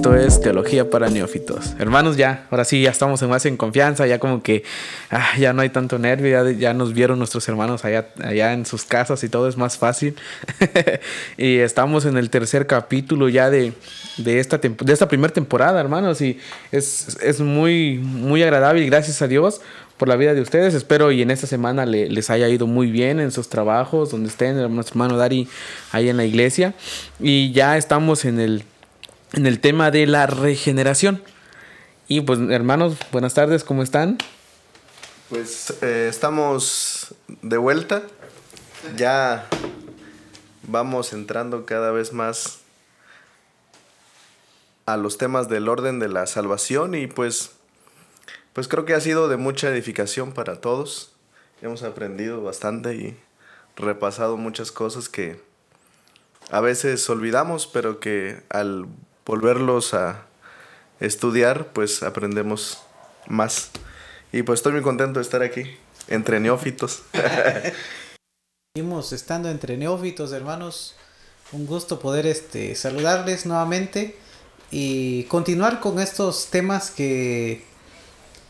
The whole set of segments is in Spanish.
Esto es Teología para Neófitos. Hermanos, ya, ahora sí, ya estamos más en confianza, ya como que ah, ya no hay tanto nervio, ya, nos vieron nuestros hermanos allá, allá en sus casas y todo es más fácil. y estamos en el tercer capítulo ya de, de esta, de esta primera temporada, hermanos, y es, es muy, muy agradable gracias a Dios por la vida de ustedes. Espero y en esta semana les haya ido muy bien en sus trabajos, donde estén, nuestro hermano Dari ahí en la iglesia. Y ya estamos en el, en el tema de la regeneración. Y pues hermanos, buenas tardes, ¿cómo están? Pues eh, estamos de vuelta. Ya vamos entrando cada vez más a los temas del orden de la salvación y pues pues creo que ha sido de mucha edificación para todos. Hemos aprendido bastante y repasado muchas cosas que a veces olvidamos, pero que al volverlos a estudiar, pues aprendemos más. Y pues estoy muy contento de estar aquí, entre neófitos. Seguimos estando entre neófitos, hermanos. Un gusto poder este, saludarles nuevamente y continuar con estos temas que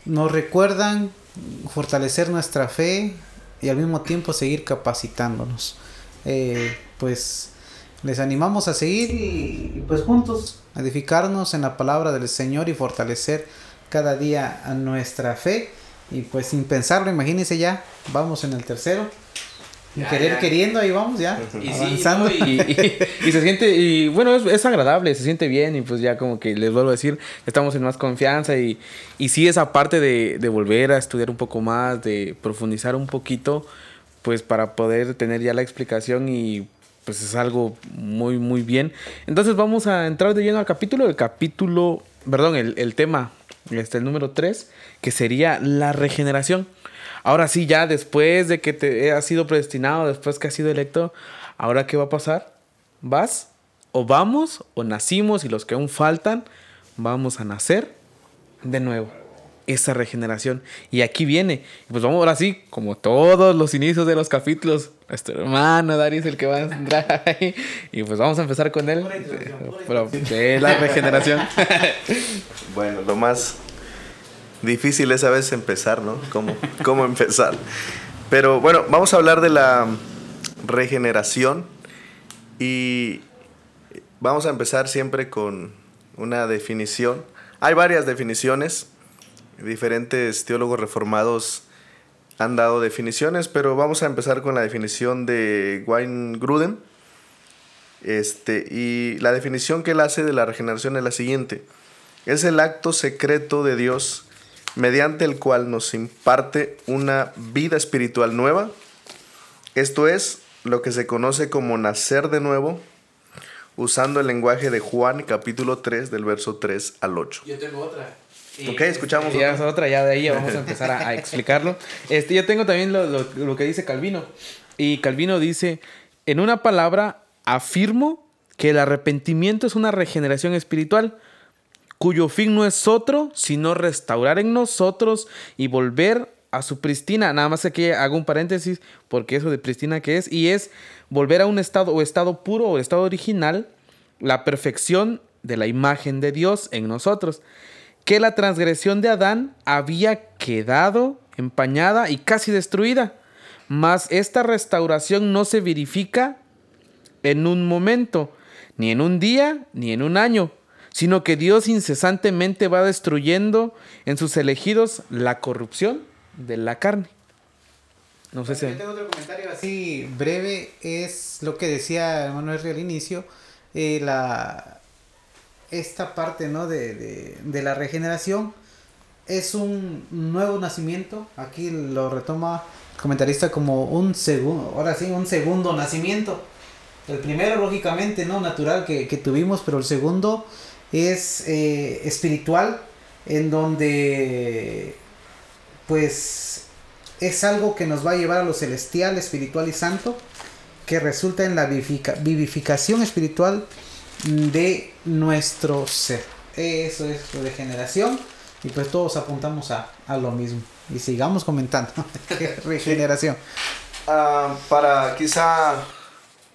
nos recuerdan fortalecer nuestra fe y al mismo tiempo seguir capacitándonos. Eh, pues les animamos a seguir y, pues juntos edificarnos en la palabra del Señor y fortalecer cada día a nuestra fe. Y pues sin pensarlo, imagínense ya, vamos en el tercero querer queriendo, ahí vamos ya. Y avanzando. y, se siente, y bueno, es, agradable, se siente bien. Y pues ya como que les vuelvo a decir, estamos en más confianza. Y, y sí, esa parte de, de volver a estudiar un poco más, de profundizar un poquito, pues para poder tener ya la explicación y pues es algo muy, muy bien. Entonces vamos a entrar de lleno al capítulo, el capítulo, perdón, el, el tema, este, el número 3, que sería la regeneración. Ahora sí, ya después de que te has sido predestinado, después que has sido electo, ¿ahora qué va a pasar? ¿Vas? ¿O vamos? ¿O nacimos? Y los que aún faltan, vamos a nacer de nuevo. Esa regeneración. Y aquí viene. Pues vamos ahora sí, como todos los inicios de los capítulos. Nuestro hermano Dari es el que va a entrar ahí. Y pues vamos a empezar con él. De la regeneración. bueno, lo más difícil es a veces empezar, ¿no? ¿Cómo, cómo empezar? Pero bueno, vamos a hablar de la regeneración y vamos a empezar siempre con una definición. Hay varias definiciones, diferentes teólogos reformados han dado definiciones, pero vamos a empezar con la definición de Wayne Gruden. Este, y la definición que él hace de la regeneración es la siguiente. Es el acto secreto de Dios mediante el cual nos imparte una vida espiritual nueva. Esto es lo que se conoce como nacer de nuevo, usando el lenguaje de Juan capítulo 3 del verso 3 al 8. Yo tengo otra. Ok, escuchamos. Ya otra. otra, ya de ahí vamos a empezar a, explicarlo. Este, yo tengo también lo, lo que dice Calvino. Y Calvino dice, en una palabra, afirmo que el arrepentimiento es una regeneración espiritual cuyo fin no es otro, sino restaurar en nosotros y volver a su pristina. Nada más que hago un paréntesis, porque eso de pristina que es, y es volver a un estado o estado puro o estado original, la perfección de la imagen de Dios en nosotros. Que la transgresión de Adán había quedado empañada y casi destruida. Mas esta restauración no se verifica en un momento, ni en un día, ni en un año, sino que Dios incesantemente va destruyendo en sus elegidos la corrupción de la carne. No sé si... tengo otro comentario así breve, es lo que decía hermano al inicio, eh, la, esta parte ¿no? de, de, la regeneración es un nuevo nacimiento, aquí lo retoma el comentarista como un segundo, ahora sí, un segundo nacimiento. El primero, lógicamente, no natural que, que tuvimos, pero el segundo es eh, espiritual, en donde pues es algo que nos va a llevar a lo celestial, espiritual y santo, que resulta en la vivificación espiritual de nuestro ser. Eso es regeneración y pues todos apuntamos a, lo mismo. Y sigamos comentando. regeneración. Ah, para quizá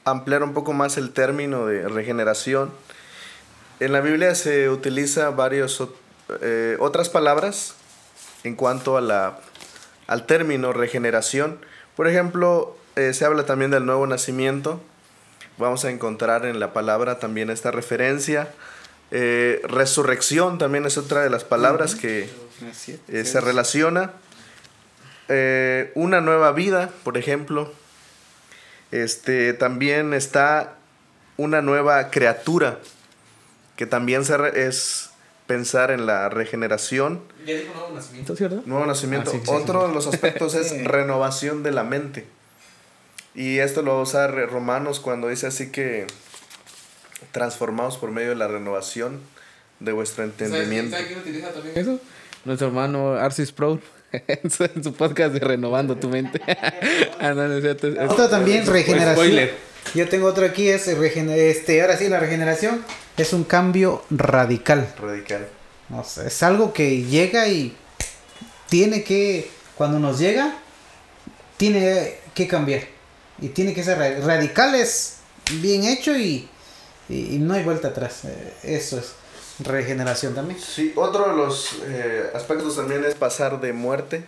ampliar un poco más el término de regeneración, En la Biblia se utiliza varios eh, otras palabras en cuanto a la, al término regeneración. Por ejemplo, eh, se habla también del nuevo nacimiento. Vamos a encontrar en la palabra también esta referencia. Eh, resurrección también es otra de las palabras que se relaciona. una nueva vida, por ejemplo. Este, también está una nueva criatura que también es pensar en la regeneración. Ya dijo nuevo nacimiento, ¿cierto? Nuevo nacimiento. Ah, Otro de los aspectos es renovación de la mente. Y esto lo va a usar Romanos cuando dice así que transformados por medio de la renovación de vuestro entendimiento. ¿Sabes quién utiliza también eso? Nuestro hermano Arcis Pro en su, podcast de Renovando tu Mente. ah, no, Esto también, regeneración. Spoiler. Yo tengo otro aquí, es este, ahora sí, la regeneración es un cambio radical. Radical. No sé, es algo que llega y tiene que, cuando nos llega, tiene que cambiar. Y tiene que ser radical, es bien hecho y, y, no hay vuelta atrás. Eh, eso es regeneración también. Sí, otro de los eh, aspectos también es pasar de muerte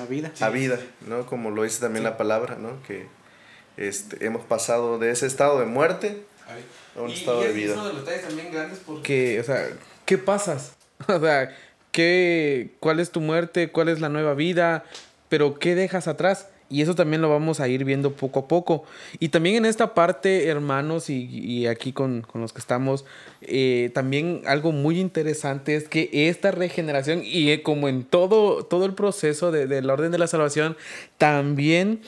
a vida. A vida, ¿no? Como lo dice también la palabra, ¿no? Que este, hemos pasado de ese estado de muerte a un estado de vida. uno de los detalles también grandes porque, o sea, ¿qué pasas? o sea, ¿qué, ¿cuál es tu muerte? ¿Cuál es la nueva vida? Pero ¿qué dejas atrás? Y eso también lo vamos a ir viendo poco a poco. Y también en esta parte, hermanos, y, aquí con, con, los que estamos, eh, también algo muy interesante es que esta regeneración, y eh, como en todo, todo el proceso de, del orden de la salvación, también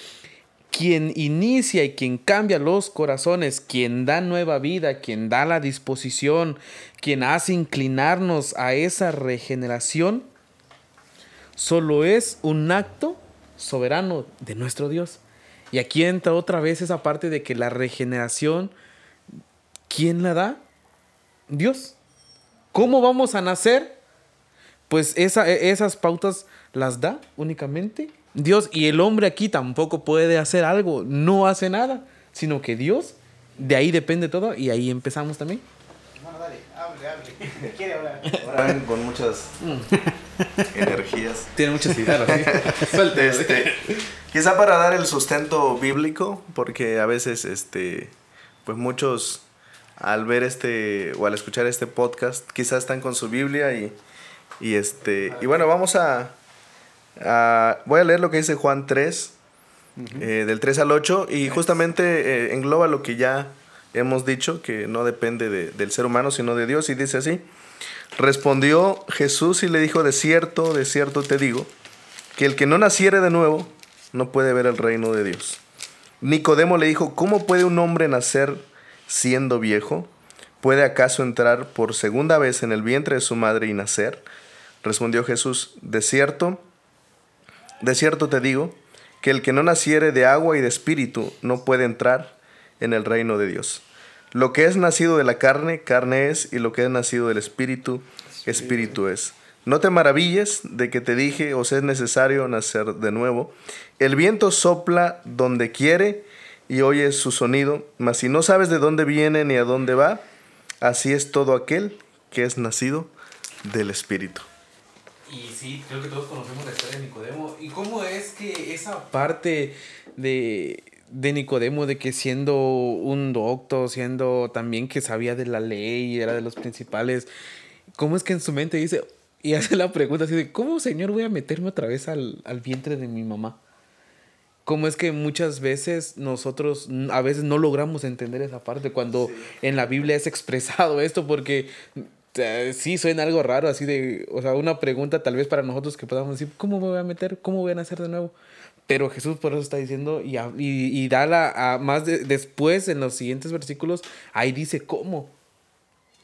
quien inicia y quien cambia los corazones, quien da nueva vida, quien da la disposición, quien hace inclinarnos a esa regeneración, solo es un acto soberano de nuestro Dios. Y aquí entra otra vez esa parte de que la regeneración, ¿quién la da? Dios. ¿Cómo vamos a nacer? Pues esa, esas pautas las da únicamente Dios y el hombre aquí tampoco puede hacer algo, no hace nada, sino que Dios, de ahí depende todo y ahí empezamos también. Hable. Quiere hablar. Ahora con muchas energías. Tiene muchas ideas. este, quizá para dar el sustento bíblico, porque a veces, este, pues muchos al ver este o al escuchar este podcast, quizás están con su Biblia y, y este, y bueno, vamos a voy a leer lo que dice Juan 3, eh, del 3 al 8, y justamente eh, engloba lo que ya hemos dicho, que no depende del ser humano, sino de Dios, y dice así, respondió Jesús y le dijo, de cierto, de cierto te digo, que el que no naciere de nuevo no puede ver el reino de Dios. Nicodemo le dijo, ¿cómo puede un hombre nacer siendo viejo? ¿Puede acaso entrar por segunda vez en el vientre de su madre y nacer? Respondió Jesús, de cierto, de cierto te digo, que el que no naciere de agua y de espíritu no puede entrar en el reino de Dios. Lo que es nacido de la carne, carne es, y lo que es nacido del espíritu, espíritu es. No te maravilles de que te dije, os es necesario nacer de nuevo. El viento sopla donde quiere y oyes su sonido, mas si no sabes de dónde viene ni a dónde va, así es todo aquel que es nacido del espíritu. Y sí, creo que todos conocemos la historia de Nicodemo. ¿Y cómo es que esa parte de, de Nicodemo, de que siendo un doctor, siendo también que sabía de la ley, era de los principales, cómo es que en su mente dice, y hace la pregunta así de, ¿cómo Señor voy a meterme otra vez al, al vientre de mi mamá? ¿Cómo es que muchas veces nosotros a veces no logramos entender esa parte cuando en la Biblia es expresado esto? Porque sí suena algo raro, así de, o sea, una pregunta tal vez para nosotros que podamos decir, ¿cómo me voy a meter? ¿Cómo voy a nacer de nuevo? Pero Jesús por eso está diciendo y, da la, más después en los siguientes versículos, ahí dice cómo.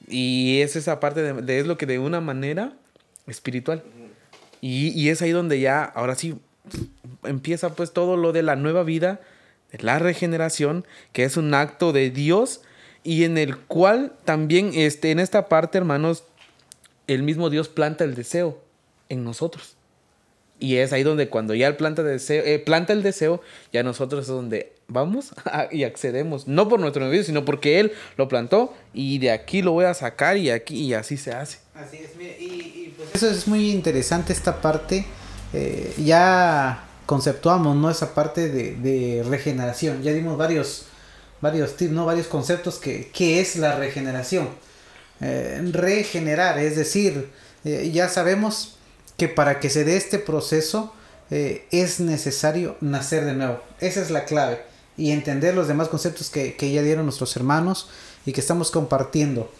Y es esa parte de, es lo que de una manera espiritual. Y, y es ahí donde ya, ahora sí, empieza pues todo lo de la nueva vida, de la regeneración, que es un acto de Dios y en el cual también este, en esta parte, hermanos, el mismo Dios planta el deseo en nosotros. Y es ahí donde cuando ya planta, deseo, eh, planta el deseo, ya nosotros es donde vamos y accedemos. No por nuestro medio, sino porque Él lo plantó y de aquí lo voy a sacar y aquí y así se hace. Así es, y, pues eso es muy interesante esta parte. Eh, ya conceptuamos, ¿no? Esa parte de, regeneración. Ya dimos varios, varios tips, ¿no? Varios conceptos que, que es la regeneración. Eh, regenerar, es decir, ya sabemos que para que se dé este proceso eh, es necesario nacer de nuevo. Esa es la clave. Y entender los demás conceptos que, ya dieron nuestros hermanos y que estamos compartiendo.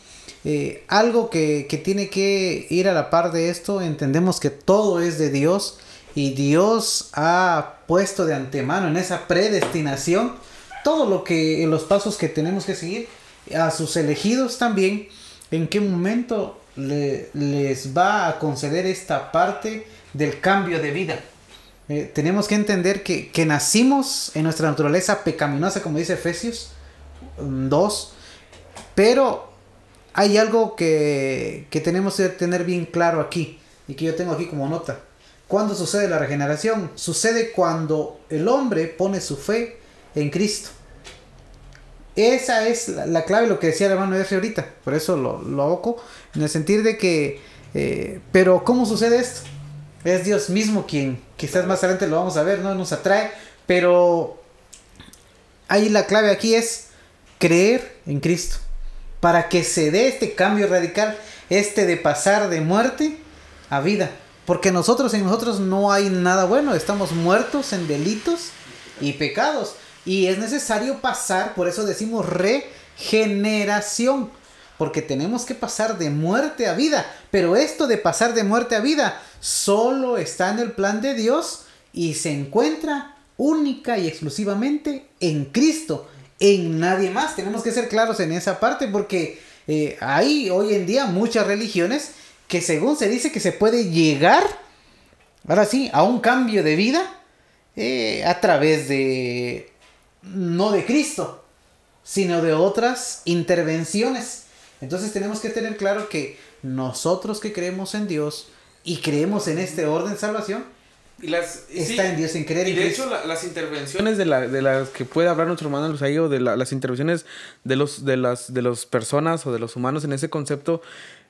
Eh, algo que, tiene que ir a la par de esto, entendemos que todo es de Dios y Dios ha puesto de antemano en esa predestinación todo lo que los pasos que tenemos que seguir a sus elegidos también en qué momento les va a conceder esta parte del cambio de vida. Eh, tenemos que entender que, nacimos en nuestra naturaleza pecaminosa, como dice Efesios 2, pero hay algo que, que tenemos que tener bien claro aquí y que yo tengo aquí como nota. ¿Cuándo sucede la regeneración? Sucede cuando el hombre pone su fe en Cristo. Esa es la, clave, lo que decía el hermano F ahorita. Por eso lo, lo. En el sentido de que. Eh, pero, ¿cómo sucede esto? Es Dios mismo quien, quizás más adelante lo vamos a ver, ¿no? Nos atrae. Pero. Ahí la clave aquí es creer en Cristo. Para que se dé este cambio radical, este de pasar de muerte a vida. Porque nosotros en nosotros no hay nada bueno. Estamos muertos en delitos y pecados. Y es necesario pasar, por eso decimos regeneración, porque tenemos que pasar de muerte a vida. Pero esto de pasar de muerte a vida solo está en el plan de Dios y se encuentra única y exclusivamente en Cristo, en nadie más. Tenemos que ser claros en esa parte porque eh, hay hoy en día muchas religiones que según se dice que se puede llegar, ahora sí, a un cambio de vida eh, a través de no de Cristo, sino de otras intervenciones. Entonces tenemos que tener claro que nosotros que creemos en Dios y creemos en este orden de salvación, y las, está en Dios, en creer y de hecho, las intervenciones de, la, de las que puede hablar nuestro hermano Lusaí, o de las intervenciones de los de las de las personas o de los humanos en ese concepto,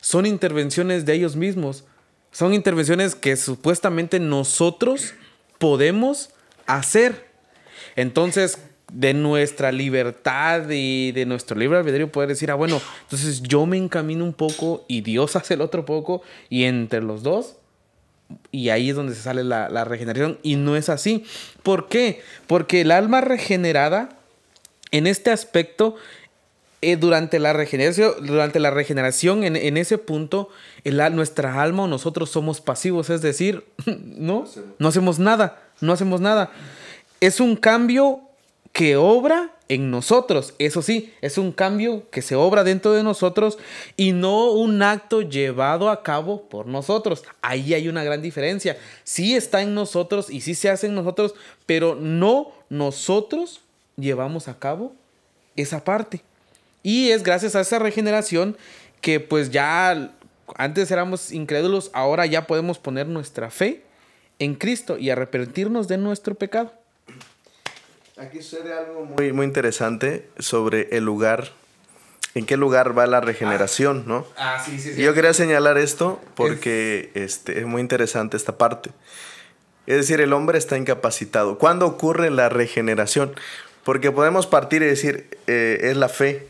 son intervenciones de ellos mismos. Son intervenciones que supuestamente nosotros podemos hacer. Entonces, de nuestra libertad y de nuestro libre albedrío poder decir, ah, bueno, entonces yo me encamino un poco y Dios hace el otro poco y entre los dos, y ahí es donde se sale la, regeneración y no es así. ¿Por qué? Porque el alma regenerada, en este aspecto, eh, durante la regeneración, durante la regeneración en, en ese punto, el, nuestra alma o nosotros somos pasivos, es decir, no, no hacemos nada, no hacemos nada. Es un cambio que obra en nosotros. Eso sí, es un cambio que se obra dentro de nosotros y no un acto llevado a cabo por nosotros. Ahí hay una gran diferencia. Sí está en nosotros y sí se hace en nosotros, pero no nosotros llevamos a cabo esa parte. Y es gracias a esa regeneración que pues ya antes éramos incrédulos, ahora ya podemos poner nuestra fe en Cristo y arrepentirnos de nuestro pecado. Aquí sucede algo muy, muy interesante sobre el lugar, en qué lugar va la regeneración, ¿no? Ah, sí, sí, sí. yo quería señalar esto porque es... Este, es muy interesante esta parte. Es decir, el hombre está incapacitado. ¿Cuándo ocurre la regeneración? Porque podemos partir y decir, eh, es la fe.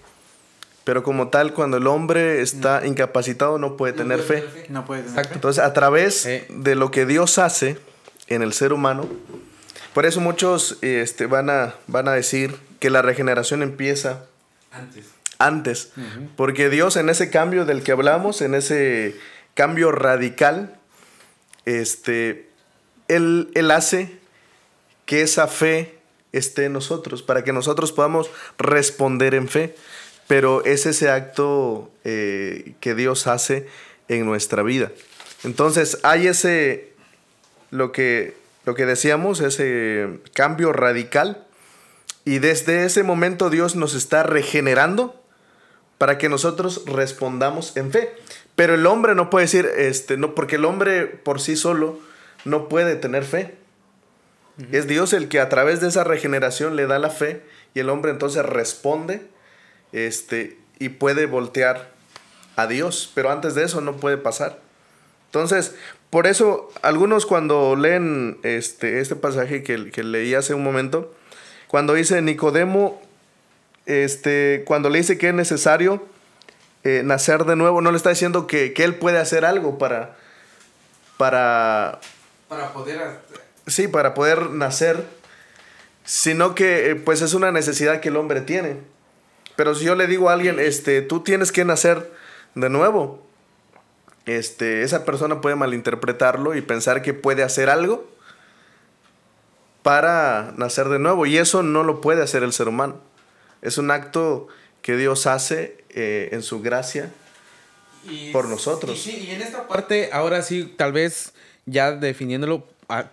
Pero como tal, cuando el hombre está incapacitado, no puede tener fe. No puede tener fe. Entonces, a través de lo que Dios hace en el ser humano, por eso muchos este, van, a, van a decir que la regeneración empieza antes. Antes. Porque Dios en ese cambio del que hablamos, en ese cambio radical, este, él, él hace que esa fe esté en nosotros, para que nosotros podamos responder en fe. Pero es ese acto eh, que Dios hace en nuestra vida. Entonces hay ese, lo que lo que decíamos, ese cambio radical. Y desde ese momento Dios nos está regenerando para que nosotros respondamos en fe. Pero el hombre no puede decir, este, no, porque el hombre por sí solo no puede tener fe. Es Dios el que a través de esa regeneración le da la fe y el hombre entonces responde este, y puede voltear a Dios, pero antes de eso no puede pasar. Entonces, por eso algunos cuando leen este, este pasaje que, que leí hace un momento, cuando dice Nicodemo, este, cuando le dice que es necesario eh, nacer de nuevo, no le está diciendo que, que, él puede hacer algo para, para, para poder sí, para poder nacer, sino que eh, pues es una necesidad que el hombre tiene. Pero si yo le digo a alguien, este, tú tienes que nacer de nuevo, este, esa persona puede malinterpretarlo y pensar que puede hacer algo para nacer de nuevo. Y eso no lo puede hacer el ser humano. Es un acto que Dios hace eh, en su gracia por nosotros. Y, sí, y en esta parte, ahora sí, tal vez ya definiéndolo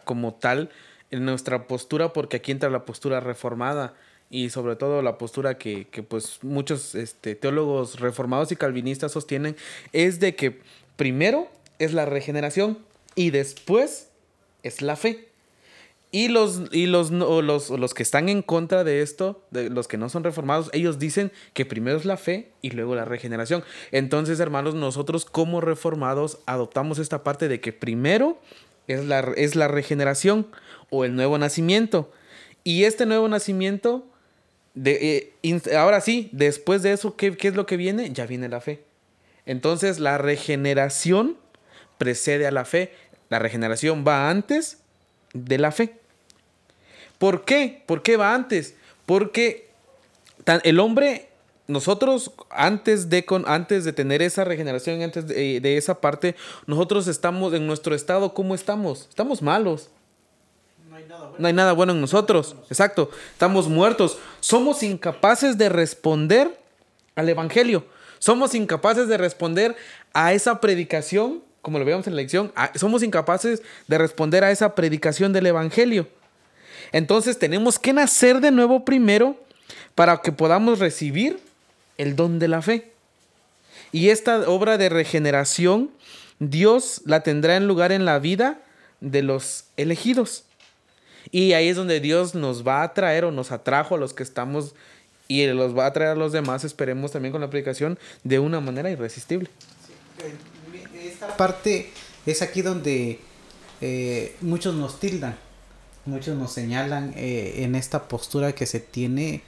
como tal en nuestra postura, porque aquí entra la postura reformada y sobre todo la postura que, que pues muchos este, teólogos reformados y calvinistas sostienen, es de que primero es la regeneración y después es la fe. Y los, y los, los, los que están en contra de esto, de los que no son reformados, ellos dicen que primero es la fe y luego la regeneración. Entonces, hermanos, nosotros como reformados adoptamos esta parte de que primero es la, es la regeneración o el nuevo nacimiento. Y este nuevo nacimiento, de, eh, ahora sí, después de eso, ¿qué, ¿qué es lo que viene? Ya viene la fe. Entonces la regeneración precede a la fe. La regeneración va antes de la fe. ¿Por qué? ¿Por qué va antes? Porque el hombre nosotros antes de, con, antes de tener esa regeneración, antes de, de, esa parte, nosotros estamos en nuestro estado, ¿cómo estamos? Estamos malos. No hay nada bueno, no hay nada bueno en nosotros. Exacto. Estamos muertos. Somos incapaces de responder al Evangelio. Somos incapaces de responder a esa predicación, como lo veíamos en la lección. somos incapaces de responder a esa predicación del Evangelio. Entonces tenemos que nacer de nuevo primero para que podamos recibir el don de la fe. Y esta obra de regeneración, Dios la tendrá en lugar en la vida de los elegidos. Y ahí es donde Dios nos va a traer o nos atrajo a los que estamos y los va a traer a los demás, esperemos también con la predicación, de una manera irresistible. Esta parte es aquí donde eh, muchos nos tildan, muchos nos señalan eh, en esta postura que se tiene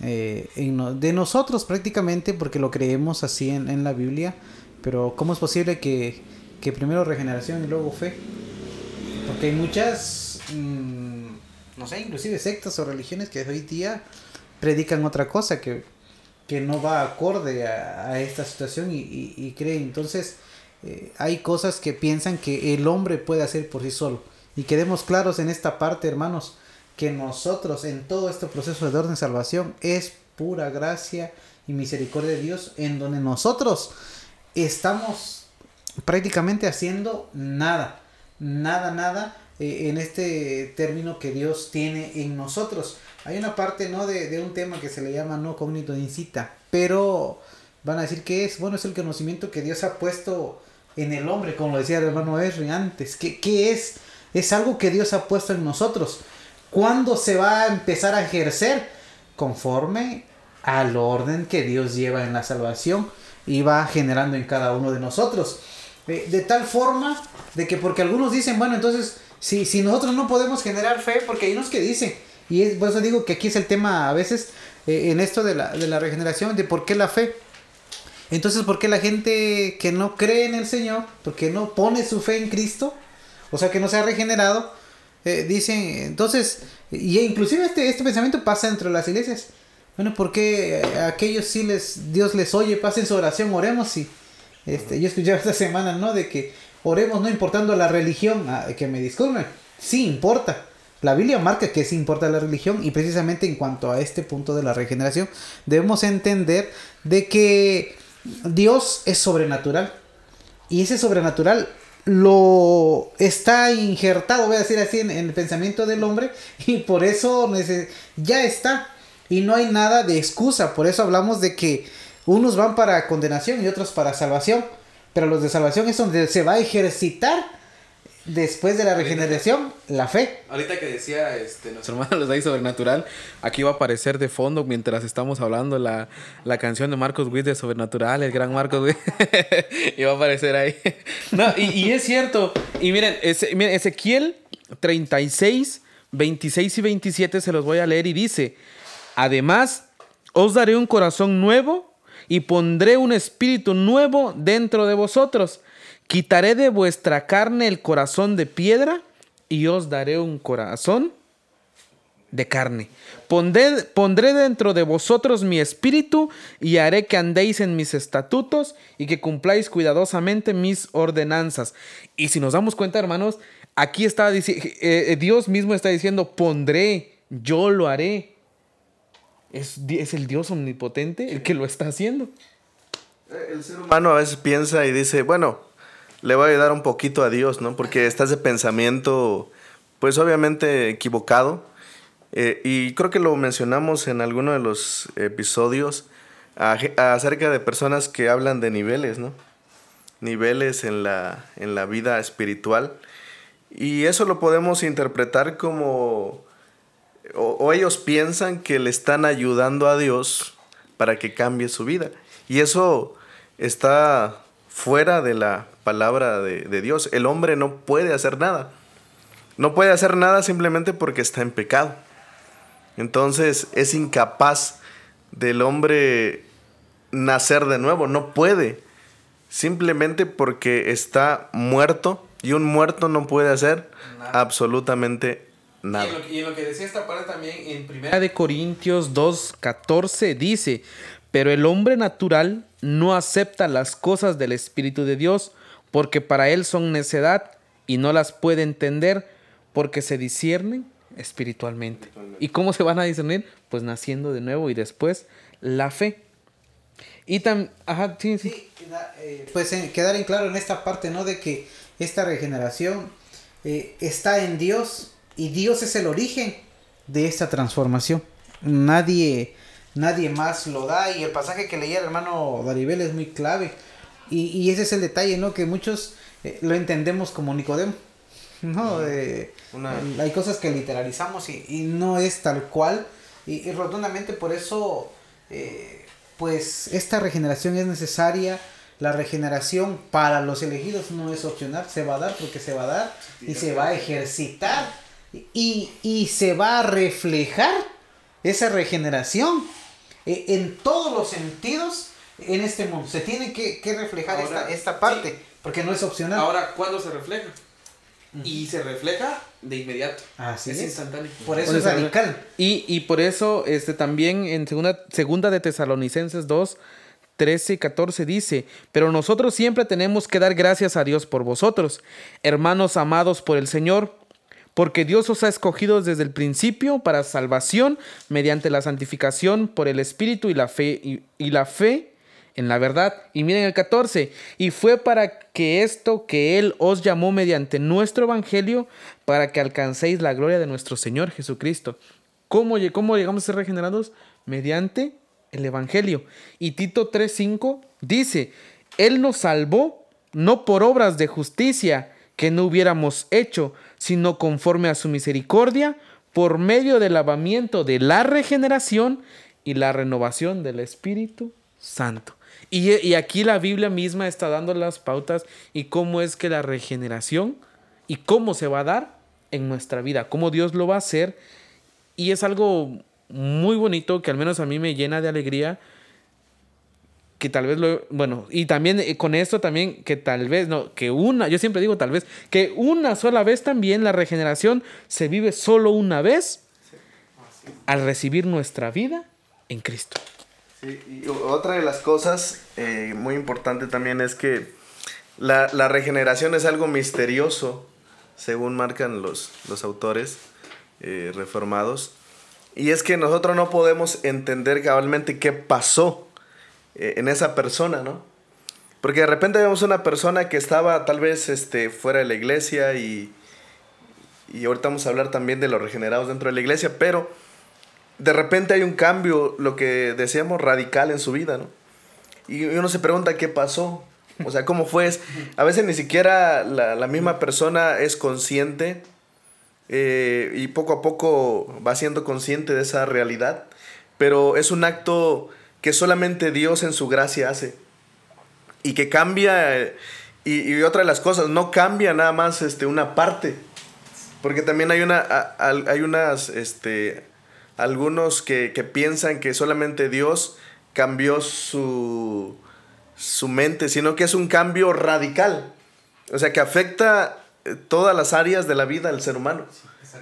eh, de nosotros prácticamente porque lo creemos así en, la Biblia, pero ¿cómo es posible que, primero regeneración y luego fe? Porque hay muchas, mm, no sé, inclusive sectas o religiones que hoy día predican otra cosa que, no va acorde a, esta situación y, creen. Entonces, eh, hay cosas que piensan que el hombre puede hacer por sí solo. Y quedemos claros en esta parte, hermanos que nosotros en todo este proceso de orden de salvación es pura gracia y misericordia de Dios en donde nosotros estamos prácticamente haciendo nada, nada, nada eh, en este término que Dios tiene en nosotros. Hay una parte ¿no? de, de un tema que se le llama no cognito incita, pero van a decir que es, bueno, es el conocimiento que Dios ha puesto en el hombre, como lo decía el hermano Esri antes, que ¿qué es? Es algo que Dios ha puesto en nosotros. ¿Cuándo se va a empezar a ejercer? Conforme al orden que Dios lleva en la salvación y va generando en cada uno de nosotros. Eh, de tal forma de que porque algunos dicen, bueno, entonces, si, si nosotros no podemos generar fe, porque hay unos que dicen, y es, por eso digo que aquí es el tema a veces eh, en esto de la, de la regeneración, de por qué la fe. Entonces, ¿por qué la gente que no cree en el Señor, porque no pone su fe en Cristo, o sea, que no se ha regenerado, eh, dicen, entonces, y inclusive este, este pensamiento pasa dentro de las iglesias. Bueno, porque a aquellos sí les, Dios les oye, pasen su oración, oremos y este, yo escuché esta semana, ¿no? De que oremos no importando la religión, ah, que me disculpen, sí importa. La Biblia marca que sí importa la religión y precisamente en cuanto a este punto de la regeneración debemos entender de que Dios es sobrenatural y ese sobrenatural lo está injertado, voy a decir así, en, el pensamiento del hombre y por eso ya está y no hay nada de excusa. Por eso hablamos de que unos van para condenación y otros para salvación, pero los de salvación es donde se va a ejercitar después de la regeneración, la fe. Ahorita que decía este, nuestro hermano los ahí sobrenatural, aquí va a aparecer de fondo mientras estamos hablando la, la canción de Marcos Witt de Sobrenatural, el gran Marcos Witt. y va a aparecer ahí. no, y, y, es cierto. Y miren, miren, Ezequiel 36, 26 y 27 se los voy a leer y dice, además, os daré un corazón nuevo y pondré un espíritu nuevo dentro de vosotros Quitaré de vuestra carne el corazón de piedra y os daré un corazón de carne. Pondré, pondré, dentro de vosotros mi espíritu y haré que andéis en mis estatutos y que cumpláis cuidadosamente mis ordenanzas. Y si nos damos cuenta, hermanos, aquí está eh, eh, Dios mismo está diciendo, pondré, yo lo haré. Es, es el Dios omnipotente el que lo está haciendo. El ser humano a veces piensa y dice, bueno, le va a ayudar un poquito a Dios, ¿no? Porque está ese pensamiento, pues obviamente equivocado. Eh, y creo que lo mencionamos en alguno de los episodios acerca de personas que hablan de niveles, ¿no? Niveles en la, en la vida espiritual. Y eso lo podemos interpretar como, o ellos piensan que le están ayudando a Dios para que cambie su vida. Y eso está fuera de la palabra de, Dios. El hombre no puede hacer nada. No puede hacer nada simplemente porque está en pecado. Entonces es incapaz del hombre nacer de nuevo. No puede. Simplemente porque está muerto. Y un muerto no puede hacer absolutamente nada. Y en, lo, que decía esta parte también en Primera de Corintios 2.14 dice, pero el hombre natural no acepta las cosas del Espíritu de Dios, porque para él son necedad y no las puede entender, porque se disciernen espiritualmente. ¿Y cómo se van a discernir? Pues naciendo de nuevo y después la fe. Y tan, ajá, sí, sí. Eh, pues quedar en claro en esta parte, ¿no? De que esta regeneración eh, está en Dios y Dios es el origen de esta transformación. Nadie nadie más lo da. Y el pasaje que leía el hermano Daribel es muy clave. Y, ese es el detalle, ¿no? Que muchos eh, lo entendemos como Nicodemo. ¿no? Eh, hay cosas que literalizamos y, no es tal cual. Y, rotundamente por eso, eh, pues esta regeneración es necesaria. La regeneración para los elegidos no es opcional, se va a dar porque se va a dar y se va a ejercitar y, y se va a reflejar esa regeneración eh, en todos los sentidos en este mundo. Se tiene que, reflejar esta, parte, porque no es opcional. Ahora, ¿cuándo se refleja? Y se refleja de inmediato. Así es, instantáneo. Por eso es radical. Y, y, por eso este, también en segunda, segunda de Tesalonicenses 2, 13 y 14 dice, pero nosotros siempre tenemos que dar gracias a Dios por vosotros, hermanos amados por el Señor porque Dios os ha escogido desde el principio para salvación mediante la santificación por el Espíritu y la fe, y, la fe en la verdad. Y miren el 14, y fue para que esto que Él os llamó mediante nuestro Evangelio, para que alcancéis la gloria de nuestro Señor Jesucristo. ¿Cómo, cómo llegamos a ser regenerados? Mediante el Evangelio. Y Tito 3.5 dice, Él nos salvó no por obras de justicia que no hubiéramos hecho, sino conforme a su misericordia, por medio del lavamiento de la regeneración y la renovación del Espíritu Santo. Y, aquí la Biblia misma está dando las pautas y cómo es que la regeneración y cómo se va a dar en nuestra vida, cómo Dios lo va a hacer. Y es algo muy bonito que al menos a mí me llena de alegría que tal vez lo, bueno, y también eh, con esto también que tal vez, no, que una, yo siempre digo tal vez, que una sola vez también la regeneración se vive solo una vez al recibir nuestra vida en Cristo. Y otra de las cosas eh, muy importante también es que la, regeneración es algo misterioso, según marcan los, los autores eh, reformados, y es que nosotros no podemos entender cabalmente qué pasó eh, en esa persona, ¿no? Porque de repente vemos una persona que estaba tal vez este, fuera de la iglesia y, y ahorita vamos a hablar también de los regenerados dentro de la iglesia, pero de repente hay un cambio, lo que decíamos, radical en su vida, ¿no? Y uno se pregunta qué pasó. O sea, ¿cómo fue? A veces ni siquiera la, misma persona es consciente eh, y poco a poco va siendo consciente de esa realidad, pero es un acto que solamente Dios en su gracia hace y que cambia, y, otra de las cosas, no cambia nada más este, una parte, porque también hay, una, hay unas, este, algunos que, que piensan que solamente Dios cambió su, su mente, sino que es un cambio radical. O sea, que afecta eh, todas las áreas de la vida del ser humano.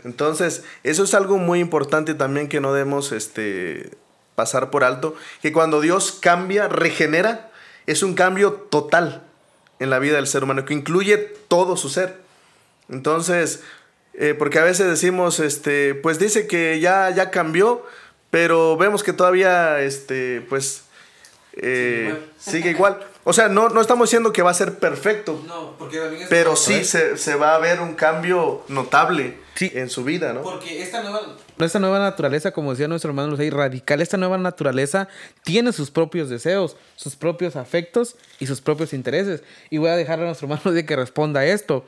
Entonces, eso es algo muy importante también que no debemos este, pasar por alto, que cuando Dios cambia, regenera, es un cambio total en la vida del ser humano, que incluye todo su ser. Entonces, eh, porque a veces decimos, este, pues dice que ya, ya cambió, pero vemos que todavía, este, pues, eh, sigue, igual. O sea, no, no estamos diciendo que va a ser perfecto. No, porque Pero sí se, va a ver un cambio notable en su vida, ¿no? Porque esta nueva, esta nueva naturaleza, como decía nuestro hermano Lucey, radical, esta nueva naturaleza tiene sus propios deseos, sus propios afectos y sus propios intereses. Y voy a dejarle a nuestro hermano de que responda a esto.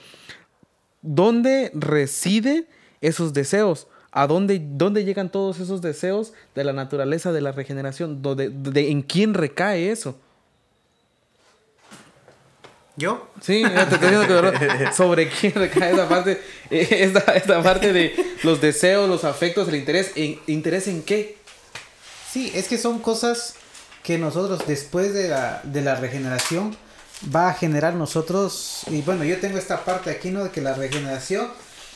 ¿Dónde reside esos deseos? ¿A dónde, dónde llegan todos esos deseos de la naturaleza de la regeneración? de, ¿En quién recae eso? ¿Yo? Sí, te estoy diciendo que sobre quién recae esa parte, eh, esta, parte de los deseos, los afectos, el interés. ¿En, ¿Interés en qué? Sí, es que son cosas que nosotros después de la, de la regeneración va a generar nosotros, y bueno, yo tengo esta parte aquí, ¿no? De que la regeneración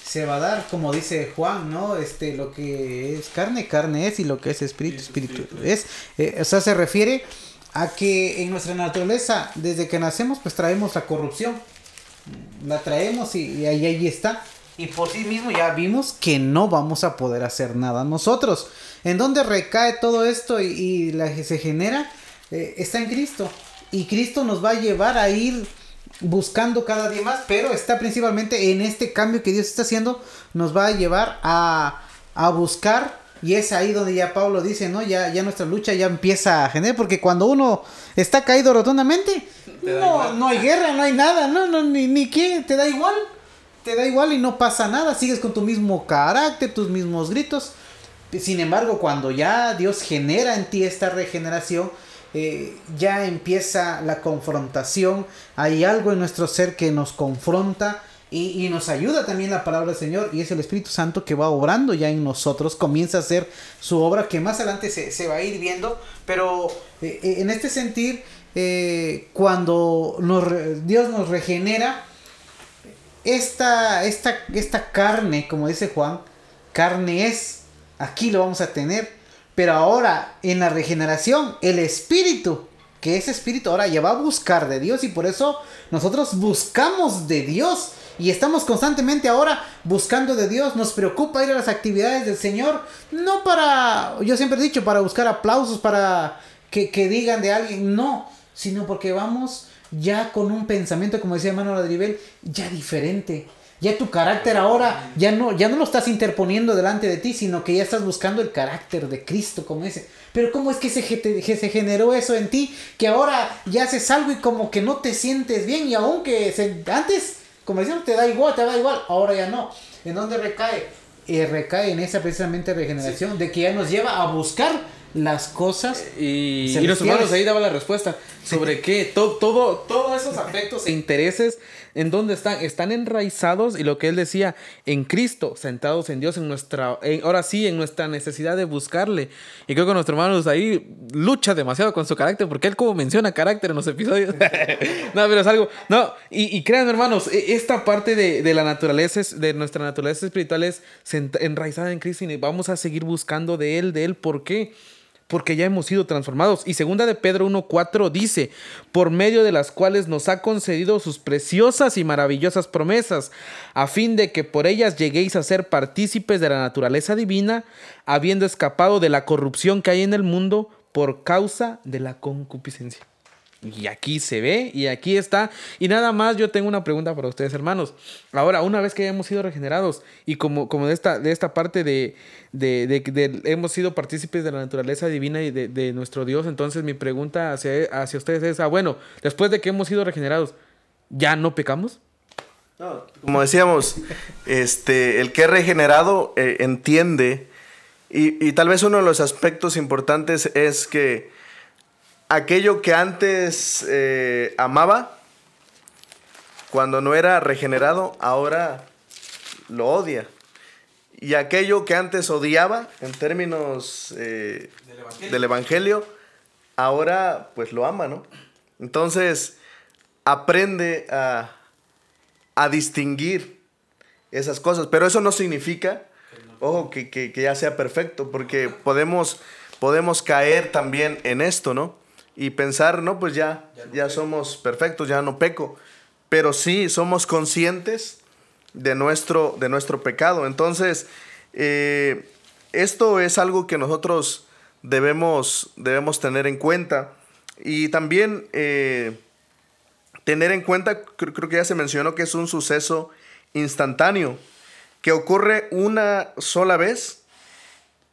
se va a dar, como dice Juan, ¿no? Este, lo que es carne, carne es, y lo que es espíritu, espíritu es. Eh, o sea, se refiere a que en nuestra naturaleza, desde que nacemos, pues traemos la corrupción. La traemos y, ahí, ahí está. Y por sí mismo ya vimos que no vamos a poder hacer nada nosotros. ¿En dónde recae todo esto y, la que se genera? Eh, está en Cristo. Y Cristo nos va a llevar a ir buscando cada día más, pero está principalmente en este cambio que Dios está haciendo, nos va a llevar a, a buscar y es ahí donde ya Pablo dice, ¿no? Ya, ya nuestra lucha ya empieza a generar, porque cuando uno está caído rotundamente, no, no hay guerra, no hay nada, no, no, ni, ni qué, te da igual, te da igual y no pasa nada, sigues con tu mismo carácter, tus mismos gritos. Sin embargo, cuando ya Dios genera en ti esta regeneración, eh, ya empieza la confrontación, hay algo en nuestro ser que nos confronta y, nos ayuda también la palabra del Señor y es el Espíritu Santo que va obrando ya en nosotros, comienza a hacer su obra que más adelante se, va a ir viendo, pero eh, eh, en este sentir, cuando Dios nos regenera, esta, esta, esta carne, como dice Juan, carne es, aquí lo vamos a tener, pero ahora, en la regeneración, el espíritu, que ese espíritu ahora ya va a buscar de Dios y por eso nosotros buscamos de Dios. Y estamos constantemente ahora buscando de Dios. Nos preocupa ir a las actividades del Señor. No para, yo siempre he dicho, para buscar aplausos, para que, que digan de alguien. No, sino porque vamos ya con un pensamiento, como decía hermano Ladrivel, ya diferente. Ya tu carácter ahora ya no, ya no lo estás interponiendo delante de ti, sino que ya estás buscando el carácter de Cristo, como ese. Pero ¿cómo es que se, se generó eso en ti? Que ahora ya haces algo y como que no te sientes bien y aunque antes, como decíamos, te da igual, te da igual, ahora ya no. ¿En dónde recae? Eh, recae en esa precisamente regeneración, de que ya nos lleva a buscar las cosas. Y, y los humanos ahí daba la respuesta sobre qué, todo, todo, todos esos afectos e intereses ¿En dónde están? Están enraizados y lo que él decía, en Cristo, sentados en Dios, en nuestra, ahora sí, en nuestra necesidad de buscarle. Y creo que nuestro hermano ahí lucha demasiado con su carácter, porque él como menciona carácter en los episodios. no, pero es algo, no, y, y crean hermanos, e, esta parte de, de, la naturaleza, de nuestra naturaleza espiritual es enraizada en Cristo y vamos a seguir buscando de Él, de Él, ¿por qué? Porque ya hemos sido transformados. Y segunda de Pedro 1.4 dice, por medio de las cuales nos ha concedido sus preciosas y maravillosas promesas, a fin de que por ellas lleguéis a ser partícipes de la naturaleza divina, habiendo escapado de la corrupción que hay en el mundo por causa de la concupiscencia. Y aquí se ve y aquí está. Y nada más yo tengo una pregunta para ustedes, hermanos. Ahora, una vez que hemos sido regenerados y como, como de, esta, de esta parte de, de, de, hemos sido partícipes de la naturaleza divina y de, nuestro Dios, entonces mi pregunta hacia, hacia ustedes es, ah, bueno, después de que hemos sido regenerados, ¿ya no pecamos? No, como decíamos, este, el que es regenerado eh, entiende y, y tal vez uno de los aspectos importantes es que aquello que antes eh, amaba, cuando no era regenerado, ahora lo odia. Y aquello que antes odiaba, en términos eh, del, evangelio. ahora pues lo ama, ¿no? Entonces, aprende a, a distinguir esas cosas. Pero eso no significa, ojo, que, que, que ya sea perfecto, porque podemos, podemos caer también en esto, ¿no? Y pensar, no, pues ya, ya, somos perfectos, ya no peco. Pero sí somos conscientes de nuestro, de nuestro pecado. Entonces, eh, esto es algo que nosotros debemos, debemos tener en cuenta. Y también eh, tener en cuenta, creo, creo que ya se mencionó que es un suceso instantáneo, que ocurre una sola vez.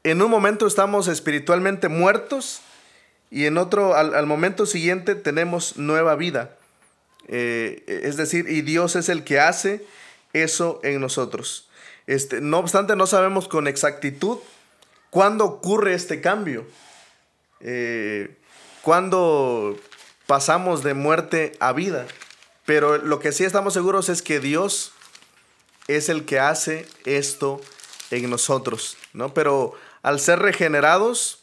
En un momento estamos espiritualmente muertos y en otro, al, momento siguiente tenemos nueva vida. Eh, es decir, y Dios es el que hace eso en nosotros. Este, no obstante, no sabemos con exactitud cuándo ocurre este cambio. Eh, cuándo pasamos de muerte a vida. Pero lo que sí estamos seguros es que Dios es el que hace esto en nosotros, ¿no? Pero al ser regenerados,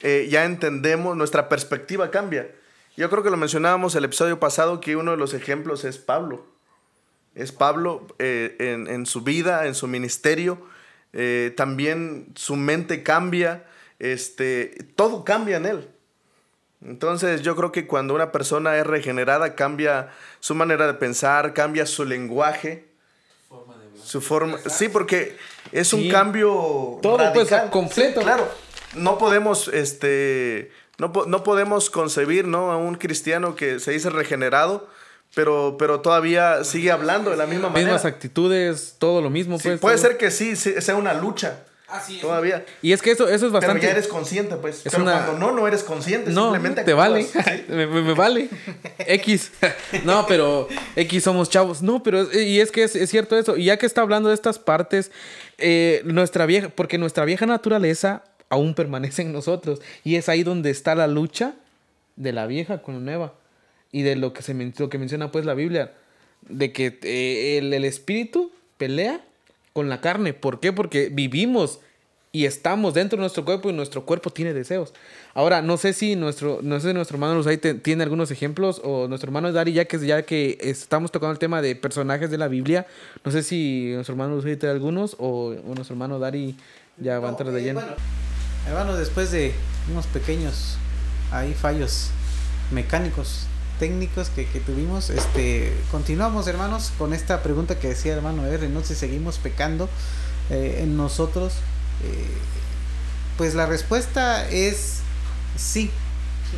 eh, ya entendemos, nuestra perspectiva cambia. Yo creo que lo mencionábamos el episodio pasado, que uno de los ejemplos es Pablo. Es Pablo eh, en, su vida, en su ministerio. Eh, también su mente cambia, este, todo cambia en él. Entonces yo creo que cuando una persona es regenerada, cambia su manera de pensar, cambia su lenguaje. su forma, sí, porque es un cambio todo pues, completo. claro no podemos, este, no, no, podemos concebir, ¿no? A un cristiano que se dice regenerado, pero, pero todavía sigue hablando de la misma manera. Mismas actitudes, todo lo mismo. pues, puede ser que sí, sea una lucha. Así Todavía. Y es que eso, eso es bastante. Pero ya eres consciente, pues. pero cuando no, no eres consciente. No, simplemente te vale. me, me, vale. X. no, pero X somos chavos. No, pero. Y es que es, es cierto eso. Y ya que está hablando de estas partes, eh, nuestra vieja. Porque nuestra vieja naturaleza aún permanece en nosotros. Y es ahí donde está la lucha de la vieja con la nueva. Y de lo que, se, lo que menciona pues la Biblia. De que eh, el, espíritu pelea con la carne. ¿Por qué? Porque vivimos y estamos dentro de nuestro cuerpo y nuestro cuerpo tiene deseos. Ahora, no sé si nuestro, no sé nuestro hermano Luzay tiene algunos ejemplos o nuestro hermano Dari, ya que, ya que estamos tocando el tema de personajes de la Biblia, no sé si nuestro hermano Luzay tiene algunos o, nuestro hermano Dari ya va a entrar de eh, lleno. Hermanos, después de unos pequeños ahí fallos mecánicos, técnicos que, tuvimos, este, continuamos hermanos con esta pregunta que decía hermano R, ¿no? Si seguimos pecando eh, en nosotros, eh, pues la respuesta es sí,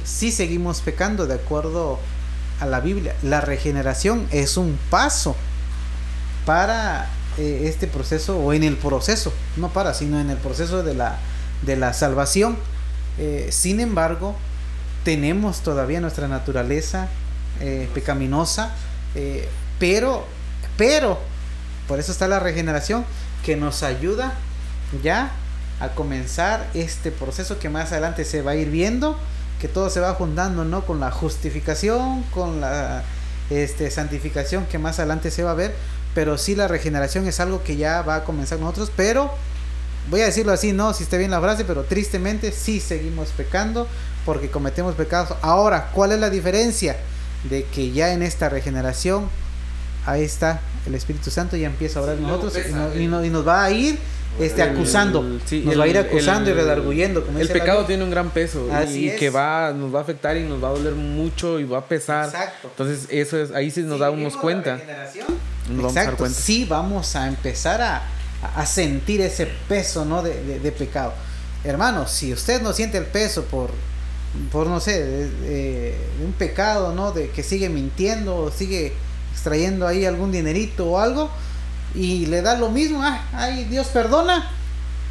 sí seguimos pecando de acuerdo a la Biblia. La regeneración es un paso para eh, este proceso o en el proceso, no para, sino en el proceso de la de la salvación. Eh, sin embargo, tenemos todavía nuestra naturaleza eh, pecaminosa, eh, pero, pero, por eso está la regeneración, que nos ayuda ya a comenzar este proceso que más adelante se va a ir viendo, que todo se va juntando, ¿no? Con la justificación, con la este, santificación que más adelante se va a ver, pero sí la regeneración es algo que ya va a comenzar nosotros, pero voy a decirlo así, no si está bien la frase, pero tristemente sí seguimos pecando porque cometemos pecados. Ahora, ¿cuál es la diferencia? De que ya en esta regeneración, ahí está, el Espíritu Santo ya empieza a orar en nosotros y, nos va a ir este, acusando. nos va a ir acusando y redarguyendo. el pecado tiene un gran peso y que va, nos va a afectar y nos va a doler mucho y va a pesar. Exacto. Entonces, eso es, ahí sí nos damos cuenta. Nos vamos a dar cuenta. Sí, vamos a empezar a a, sentir ese peso ¿no? de, pecado. Hermano, si usted no siente el peso por por no sé, de, un pecado, ¿no? De que sigue mintiendo o sigue extrayendo ahí algún dinerito o algo y le da lo mismo, ah, ay, Dios perdona.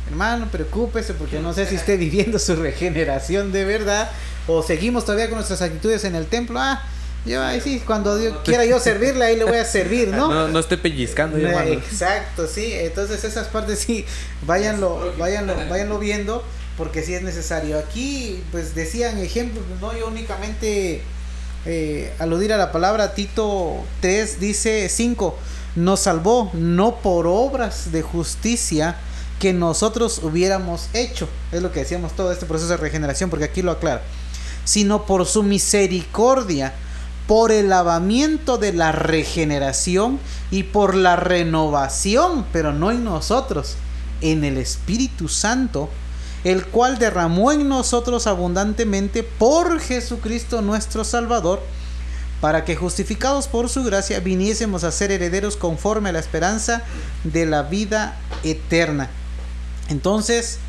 Hermano, preocúpese porque no sé si esté viviendo su regeneración de verdad o seguimos todavía con nuestras actitudes en el templo. Ah, yo ahí sí, cuando Dios quiera yo servirle, ahí le voy a servir, ¿no? No, no esté pellizcando, hermano. Exacto, sí. Entonces esas partes sí, váyanlo, váyanlo, váyanlo viendo porque sí es necesario. Aquí, pues decían ejemplos, no yo únicamente eh, aludir a la palabra Tito 3 dice 5 nos salvó no por obras de justicia que nosotros hubiéramos hecho. Es lo que decíamos todo este proceso de regeneración, porque aquí lo aclara. Sino por su misericordia, por el lavamiento de la regeneración y por la renovación, pero no en nosotros, en el Espíritu Santo, el cual derramó en nosotros abundantemente por Jesucristo nuestro Salvador para que justificados por su gracia viniésemos a ser herederos conforme a la esperanza de la vida eterna. Entonces,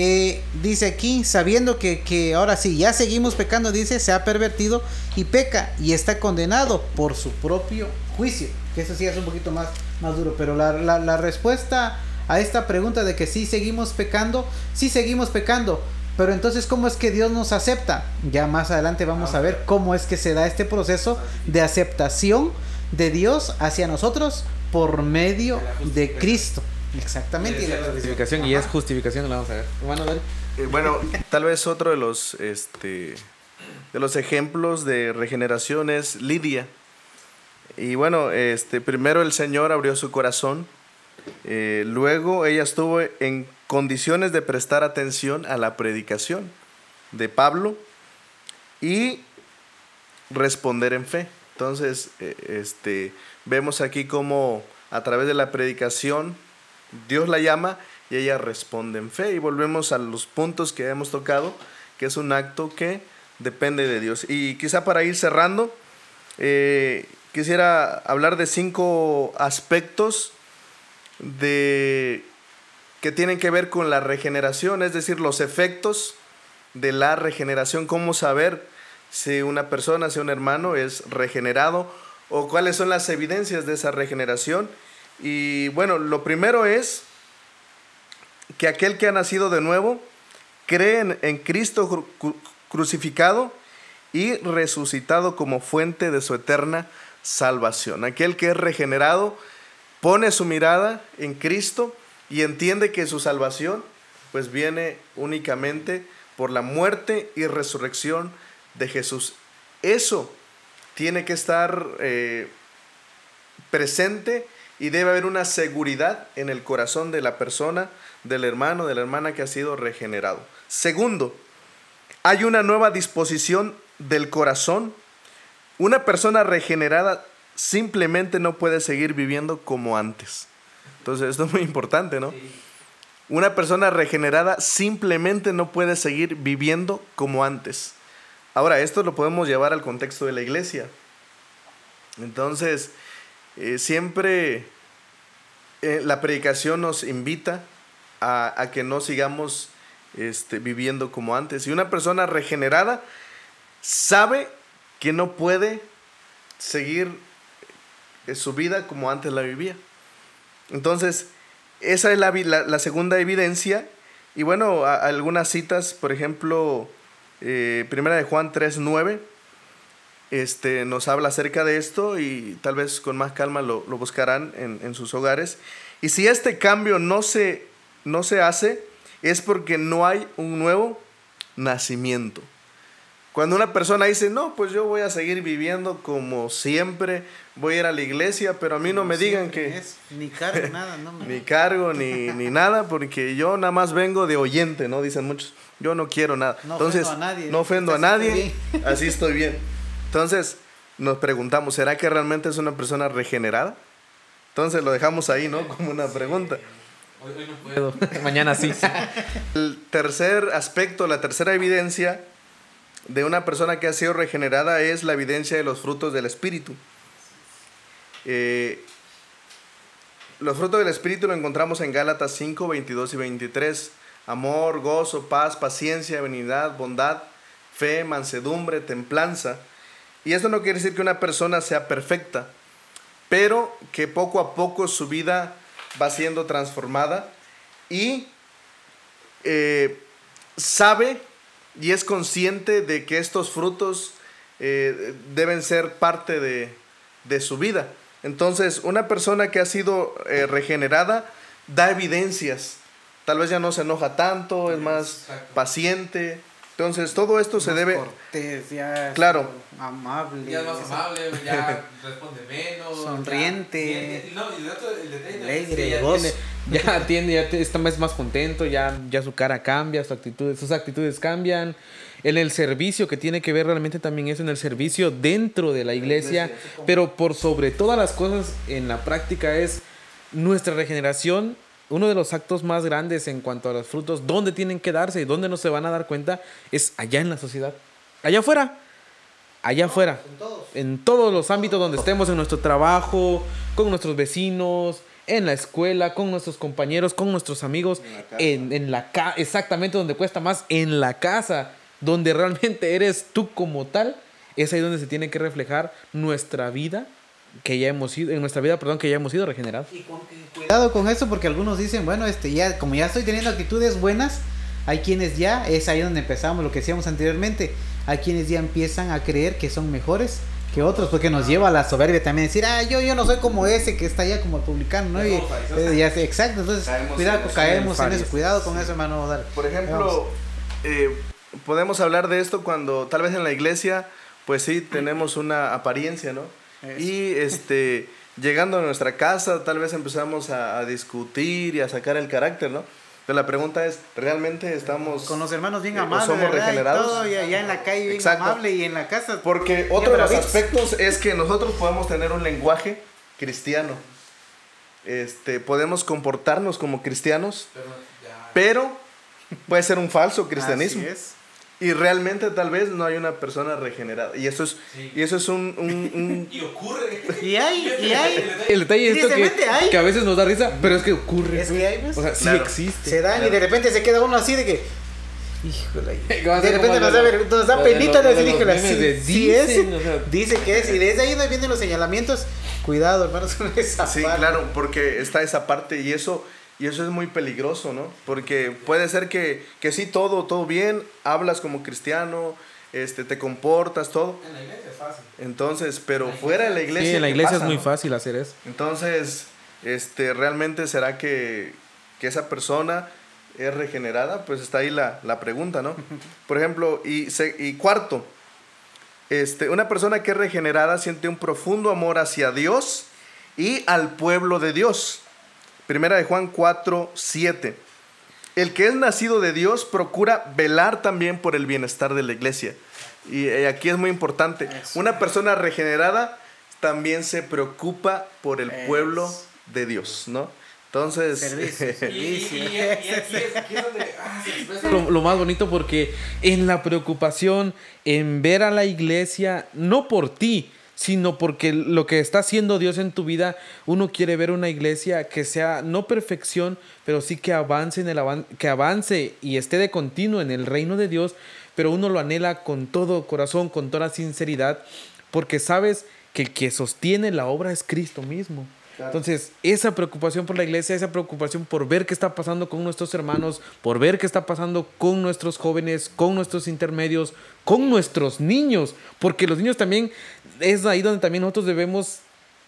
eh, dice aquí, sabiendo que, que, ahora sí, ya seguimos pecando, dice, se ha pervertido y peca y está condenado por su propio juicio. Que eso sí es un poquito más, más duro, pero la, la, respuesta a esta pregunta de que si seguimos pecando, sí seguimos pecando, pero entonces, ¿cómo es que Dios nos acepta? Ya más adelante vamos a ver cómo es que se da este proceso de aceptación de Dios hacia nosotros por medio de Cristo. Exactamente. Y, la justificación, y es justificación, la vamos a ver. Bueno, eh, bueno, tal vez otro de los, este, de los ejemplos de regeneración es Lidia. Y bueno, este, primero el Señor abrió su corazón, eh, luego ella estuvo en condiciones de prestar atención a la predicación de Pablo y responder en fe. Entonces, eh, este, vemos aquí cómo a través de la predicación Dios la llama y ella responde en fe. Y volvemos a los puntos que hemos tocado, que es un acto que depende de Dios. Y quizá para ir cerrando, eh, quisiera hablar de cinco aspectos de que tienen que ver con la regeneración, es decir, los efectos de la regeneración, cómo saber si una persona, si un hermano es regenerado o cuáles son las evidencias de esa regeneración. Y bueno, lo primero es que aquel que ha nacido de nuevo cree en, Cristo crucificado y resucitado como fuente de su eterna salvación. Aquel que es regenerado pone su mirada en Cristo y entiende que su salvación pues viene únicamente por la muerte y resurrección de Jesús. Eso tiene que estar eh, presente y debe haber una seguridad en el corazón de la persona, del hermano, de la hermana que ha sido regenerado. Segundo, hay una nueva disposición del corazón. Una persona regenerada simplemente no puede seguir viviendo como antes. Entonces, esto es muy importante, ¿no? Una persona regenerada simplemente no puede seguir viviendo como antes. Ahora, esto lo podemos llevar al contexto de la iglesia. Entonces, eh, siempre eh, la predicación nos invita a, que no sigamos este, viviendo como antes. Y una persona regenerada sabe que no puede seguir eh, su vida como antes la vivía. Entonces, esa es la, segunda evidencia. Y bueno, algunas citas, por ejemplo, primera de Juan 3.9, este, nos habla acerca de esto y tal vez con más calma lo, buscarán en, en, sus hogares. Y si este cambio no se, no se hace, es porque no hay un nuevo nacimiento. Cuando una persona dice, no, pues yo voy a seguir viviendo como siempre, voy a ir a la iglesia, pero a mí no me digan que... ni cargo, nada, no Ni cargo, ni, ni, nada, porque yo nada más vengo de oyente, ¿no? Dicen muchos, yo no quiero nada. No Entonces, ofendo a nadie. No ofendo a nadie, así estoy bien. Entonces, nos preguntamos, ¿será que realmente es una persona regenerada? Entonces lo dejamos ahí, ¿no? Como una pregunta. Hoy, hoy no puedo, mañana sí. El tercer aspecto, la tercera evidencia de una persona que ha sido regenerada es la evidencia de los frutos del Espíritu. Eh, los frutos del Espíritu lo encontramos en Gálatas 5, 22 y 23. Amor, gozo, paz, paciencia, benignidad, bondad, fe, mansedumbre, templanza. Y esto no quiere decir que una persona sea perfecta, pero que poco a poco su vida va siendo transformada y eh, sabe y es consciente de que estos frutos eh, deben ser parte de, de, su vida. Entonces, una persona que ha sido eh, regenerada da evidencias. Tal vez ya no se enoja tanto, es más paciente, entonces, todo esto se debe. Cortés, ya claro. amable. Ya es más amable, ya responde menos. Sonriente. Ya, no, y el otro, el detalle alegre, ya, tiene, ya atiende, ya está más, más contento, ya, ya su cara cambia, su actitud, sus actitudes cambian. En el servicio, que tiene que ver realmente también eso, en el servicio dentro de la iglesia, la iglesia pero por sobre todas las cosas en la práctica es nuestra regeneración uno de los actos más grandes en cuanto a los frutos, dónde tienen que darse y dónde no se van a dar cuenta, es allá en la sociedad. Allá afuera. Allá afuera. En todos. los ámbitos donde estemos, en nuestro trabajo, con nuestros vecinos, en la escuela, con nuestros compañeros, con nuestros amigos, en la casa, exactamente donde cuesta más, en la casa, donde realmente eres tú como tal, es ahí donde se tiene que reflejar nuestra vida que ya hemos sido, en nuestra vida, perdón, que ya hemos sido regenerados. Y cuidado con eso porque algunos dicen, bueno, este ya, como ya estoy teniendo actitudes buenas, hay quienes ya, es ahí donde empezamos, lo que decíamos anteriormente, hay quienes ya empiezan a creer que son mejores que otros, porque nos lleva a la soberbia también decir, ah, yo, yo no soy como ese que está allá como el publicano, ¿no? Y, eh, ya, exacto, entonces, cuidado, caemos en eso, cuidado con eso, hermano. Por ejemplo, eh, podemos hablar de esto cuando tal vez en la iglesia, pues sí, tenemos una apariencia, ¿no? Y este, llegando a nuestra casa, tal vez empezamos a, discutir y a sacar el carácter, ¿no? Pero la pregunta es, ¿realmente estamos... Con los hermanos bien amables, somos regenerados? Y allá en la calle bien amable y en la casa... Porque otro de los aspectos es que nosotros podemos tener un lenguaje cristiano. Este, podemos comportarnos como cristianos, pero, puede ser un falso cristianismo. Así es. Y realmente tal vez no hay una persona regenerada. Y eso es, y eso es un, un, Y ocurre. Y hay, y hay. El detalle es que, que, a veces nos da risa, pero es que ocurre. Es que hay, pues. O sea, sí existe. Se dan y de repente se queda uno así de que... Híjole. De repente nos da, nos da penita de decir, híjole, sí, sí es, dice que es. Y desde ahí donde vienen los señalamientos. Cuidado, hermanos, con esa Sí, claro, porque está esa parte y eso y eso es muy peligroso, ¿no? Porque puede ser que, que sí, todo, todo bien, hablas como cristiano, este, te comportas, todo. En la iglesia es fácil. Entonces, pero fuera de la iglesia. Sí, en la iglesia es muy fácil hacer eso. Entonces, este, ¿realmente será que, que, esa persona es regenerada? Pues está ahí la, la pregunta, ¿no? Por ejemplo, y, y cuarto, este, una persona que es regenerada siente un profundo amor hacia Dios y al pueblo de Dios. Primera de Juan 4, 7. El que es nacido de Dios procura velar también por el bienestar de la iglesia. Y eh, aquí es muy importante. Una persona regenerada también se preocupa por el pueblo de Dios, ¿no? Entonces, lo más bonito porque en la preocupación, en ver a la iglesia, no por ti, sino porque lo que está haciendo Dios en tu vida, uno quiere ver una iglesia que sea no perfección, pero sí que avance en el que avance y esté de continuo en el reino de Dios, pero uno lo anhela con todo corazón, con toda sinceridad, porque sabes que el que sostiene la obra es Cristo mismo. Entonces, esa preocupación por la iglesia, esa preocupación por ver qué está pasando con nuestros hermanos, por ver qué está pasando con nuestros jóvenes, con nuestros intermedios, con nuestros niños, porque los niños también es ahí donde también nosotros debemos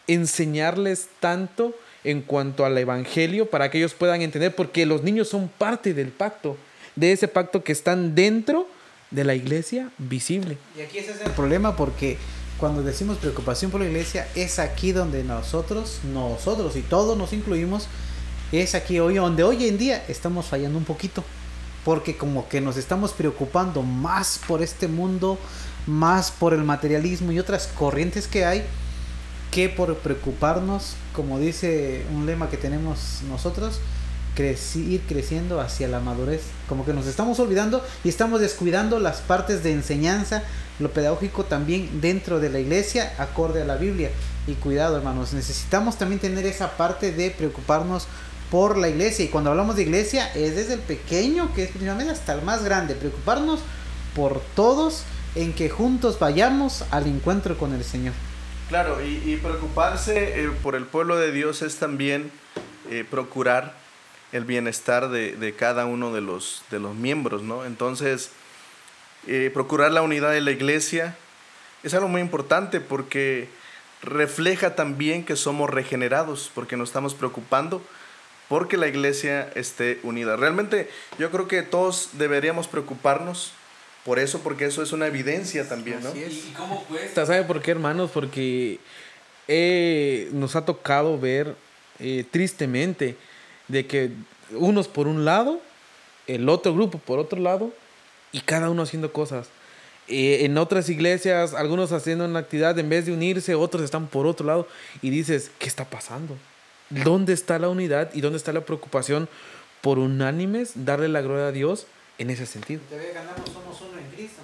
enseñarles tanto en cuanto al evangelio para que ellos puedan entender, porque los niños son parte del pacto, de ese pacto que están dentro de la iglesia visible. Y aquí ese es el problema porque cuando decimos preocupación por la iglesia, es aquí donde nosotros, nosotros y todos nos incluimos, es aquí hoy donde hoy en día estamos fallando un poquito. Porque como que nos estamos preocupando más por este mundo, más por el materialismo y otras corrientes que hay, que por preocuparnos, como dice un lema que tenemos nosotros, ir creciendo hacia la madurez. Como que nos estamos olvidando y estamos descuidando las partes de enseñanza, lo pedagógico también dentro de la iglesia, acorde a la Biblia. Y cuidado, hermanos, necesitamos también tener esa parte de preocuparnos por la iglesia. Y cuando hablamos de iglesia, es desde el pequeño, que es principalmente hasta el más grande, preocuparnos por todos en que juntos vayamos al encuentro con el Señor. Claro, y, preocuparse eh, por el pueblo de Dios es también eh, procurar el bienestar de, cada uno de los, de los miembros, ¿no? Entonces, eh, procurar la unidad de la iglesia es algo muy importante porque refleja también que somos regenerados, porque nos estamos preocupando porque la iglesia esté unida. Realmente yo creo que todos deberíamos preocuparnos por eso, porque eso es una evidencia también, ¿no? ¿Y cómo cuesta? ¿Sabe por qué, hermanos? Porque eh, nos ha tocado ver eh, tristemente de que unos por un lado, el otro grupo por otro lado, y cada uno haciendo cosas. Eh, en otras iglesias, algunos haciendo una actividad, en vez de unirse, otros están por otro lado, y dices, ¿qué está pasando? ¿Dónde está la unidad y dónde está la preocupación por unánimes darle la gloria a Dios en ese sentido? ganamos, somos uno en Cristo.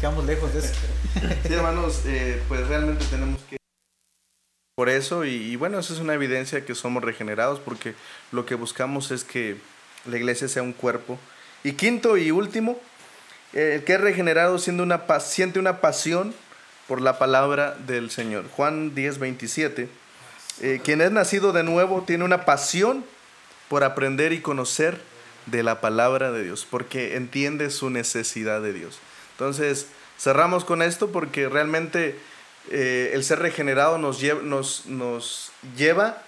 Quedamos lejos de eso. sí, hermanos, eh, pues realmente tenemos que... Por eso, y, bueno, eso es una evidencia que somos regenerados, porque lo que buscamos es que la iglesia sea un cuerpo. Y quinto y último, el que es regenerado siendo una, siente una pasión por la palabra del Señor. Juan 10, 27 eh, quien es nacido de nuevo tiene una pasión por aprender y conocer de la palabra de Dios, porque entiende su necesidad de Dios. Entonces, cerramos con esto porque realmente eh, el ser regenerado nos lleva, nos, nos lleva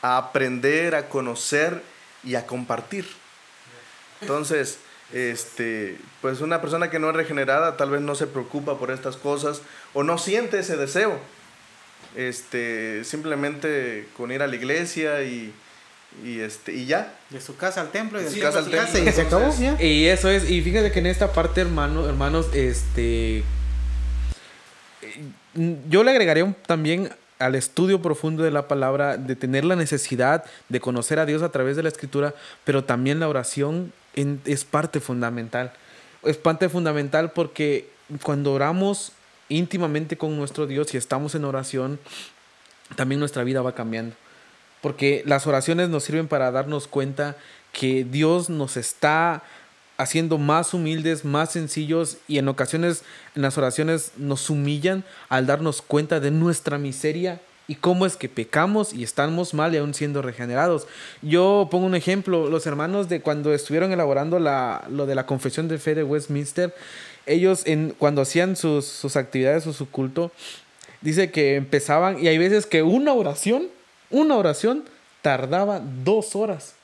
a aprender, a conocer y a compartir. Entonces, este, pues una persona que no es regenerada tal vez no se preocupa por estas cosas o no siente ese deseo. Este, simplemente con ir a la iglesia y, y este y ya. De su casa al templo y de su casa al templo. Y se acabó y eso es y fíjate que en esta parte hermano hermanos este yo le agregaría también al estudio profundo de la palabra de tener la necesidad de conocer a Dios a través de la escritura pero también la oración es parte fundamental es parte fundamental porque cuando oramos íntimamente con nuestro Dios y estamos en oración, también nuestra vida va cambiando. Porque las oraciones nos sirven para darnos cuenta que Dios nos está haciendo más humildes, más sencillos y en ocasiones en las oraciones nos humillan al darnos cuenta de nuestra miseria y cómo es que pecamos y estamos mal y aún siendo regenerados. Yo pongo un ejemplo, los hermanos de cuando estuvieron elaborando la, lo de la confesión de fe de Westminster, ellos en, cuando hacían sus, actividades o su culto, dice que empezaban y hay veces que una oración, una oración tardaba dos horas.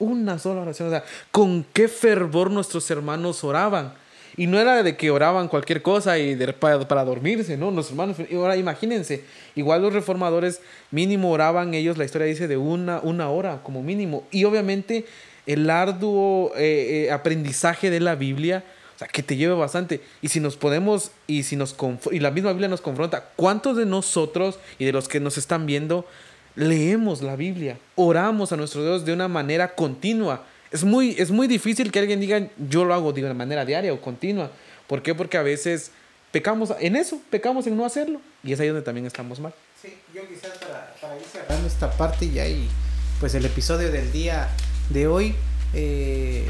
Una sola oración. O sea, con qué fervor nuestros hermanos oraban. Y no era de que oraban cualquier cosa y para, para, dormirse, ¿no? Nuestros hermanos, ahora imagínense, igual los reformadores mínimo oraban, ellos la historia dice de una, una hora como mínimo. Y obviamente el arduo eh, eh, aprendizaje de la Biblia o sea, que te lleve bastante. Y si nos podemos, y si nos y la misma Biblia nos confronta, ¿cuántos de nosotros y de los que nos están viendo leemos la Biblia? Oramos a nuestro Dios de una manera continua. Es muy, es muy difícil que alguien diga, yo lo hago de una manera diaria o continua. ¿Por qué? Porque a veces pecamos en eso, pecamos en no hacerlo. Y es ahí donde también estamos mal. Sí, yo quizás para, para ir cerrando esta parte ya y pues el episodio del día de hoy. Eh,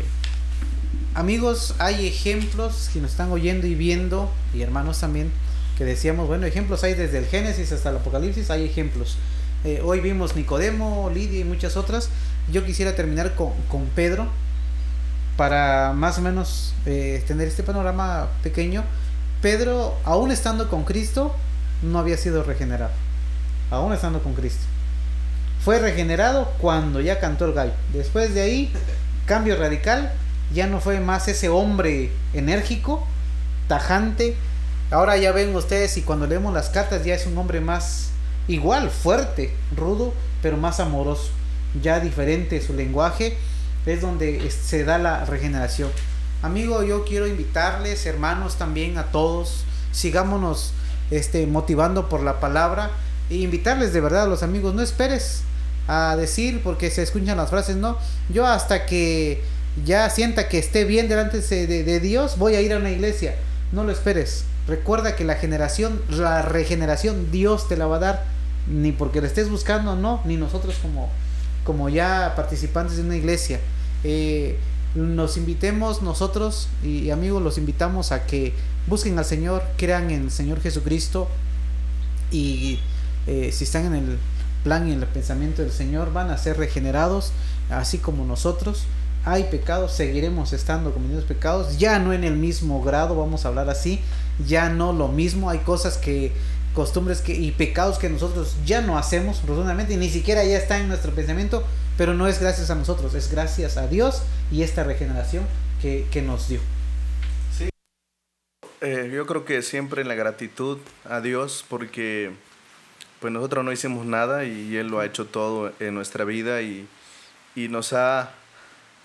amigos, hay ejemplos que nos están oyendo y viendo, y hermanos también, que decíamos, bueno, ejemplos hay desde el Génesis hasta el Apocalipsis, hay ejemplos. Eh, hoy vimos Nicodemo, Lidia y muchas otras. Yo quisiera terminar con, Pedro para más o menos eh, tener este panorama pequeño. Pedro, aún estando con Cristo, no había sido regenerado. Aún estando con Cristo. Fue regenerado cuando ya cantó el gallo. Después de ahí, cambio radical, ya no fue más ese hombre enérgico, tajante. Ahora ya ven ustedes y cuando leemos las cartas ya es un hombre más igual, fuerte, rudo, pero más amoroso. Ya diferente su lenguaje, es donde se da la regeneración. Amigo, yo quiero invitarles, hermanos, también a todos, sigámonos este, motivando por la palabra e invitarles de verdad a los amigos, no esperes a decir porque se escuchan las frases, no, yo hasta que ya sienta que esté bien delante de, Dios, voy a ir a una iglesia. No lo esperes. Recuerda que la generación, la regeneración, Dios te la va a dar. Ni porque la estés buscando, no, ni nosotros como, como ya participantes de una iglesia. Eh, nos invitemos nosotros y amigos, los invitamos a que busquen al Señor, crean en el Señor Jesucristo y eh, si están en el plan y en el pensamiento del Señor van a ser regenerados, así como nosotros. Hay pecados, seguiremos estando cometiendo pecados, ya no en el mismo grado, vamos a hablar así, ya no lo mismo, hay cosas que costumbres que, y pecados que nosotros ya no hacemos rotundamente y ni siquiera ya está en nuestro pensamiento, pero no es gracias a nosotros, es gracias a Dios y esta regeneración que, que nos dio. Sí, eh, yo creo que siempre en la gratitud a Dios porque pues nosotros no hicimos nada y Él lo ha hecho todo en nuestra vida y, y nos, ha,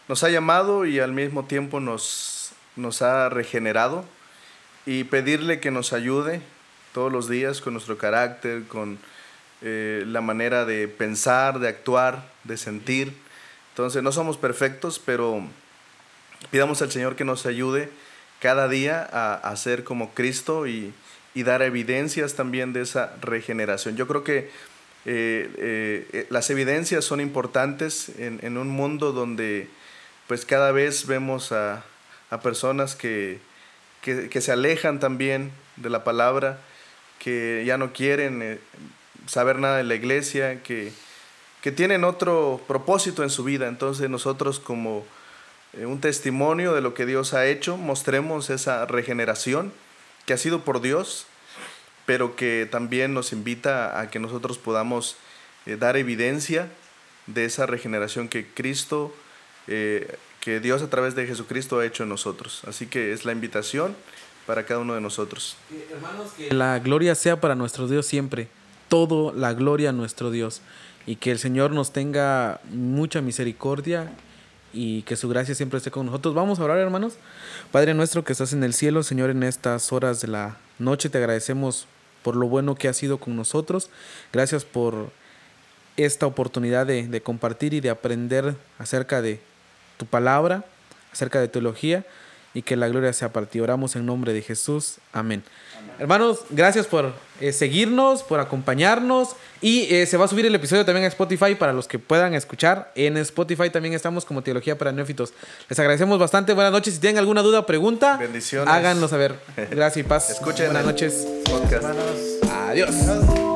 nos ha llamado y al mismo tiempo nos, nos ha regenerado y pedirle que nos ayude todos los días con nuestro carácter, con eh, la manera de pensar, de actuar, de sentir. Entonces no somos perfectos, pero pidamos al Señor que nos ayude cada día a, ser como Cristo y, y, dar evidencias también de esa regeneración. Yo creo que eh, eh, las evidencias son importantes en, en, un mundo donde pues cada vez vemos a, a personas que, que, se alejan también de la palabra, que ya no quieren eh, saber nada de la iglesia, que, que tienen otro propósito en su vida. Entonces nosotros como eh, un testimonio de lo que Dios ha hecho, mostremos esa regeneración que ha sido por Dios, pero que también nos invita a que nosotros podamos eh, dar evidencia de esa regeneración que Cristo, que Dios a través de Jesucristo ha hecho en nosotros. Así que es la invitación para cada uno de nosotros. Hermanos, que la gloria sea para nuestro Dios siempre todo la gloria a nuestro Dios y que el Señor nos tenga mucha misericordia y que su gracia siempre esté con nosotros. Vamos a orar, hermanos. Padre nuestro que estás en el cielo, Señor, en estas horas de la noche te agradecemos por lo bueno que has sido con nosotros. Gracias por esta oportunidad de, de compartir y de aprender acerca de tu palabra, acerca de teología y que la gloria sea para ti. Oramos en nombre de Jesús. Amén. Amén. Hermanos, gracias por eh, seguirnos, por acompañarnos y eh, se va a subir el episodio también a Spotify para los que puedan escuchar. En Spotify también estamos como Teología para Neófitos. Les agradecemos bastante. Buenas noches. Si tienen alguna duda o pregunta, Bendiciones. háganlo saber. Gracias y paz. Escuchen. Buenas noches. Podcast. Adiós. Adiós.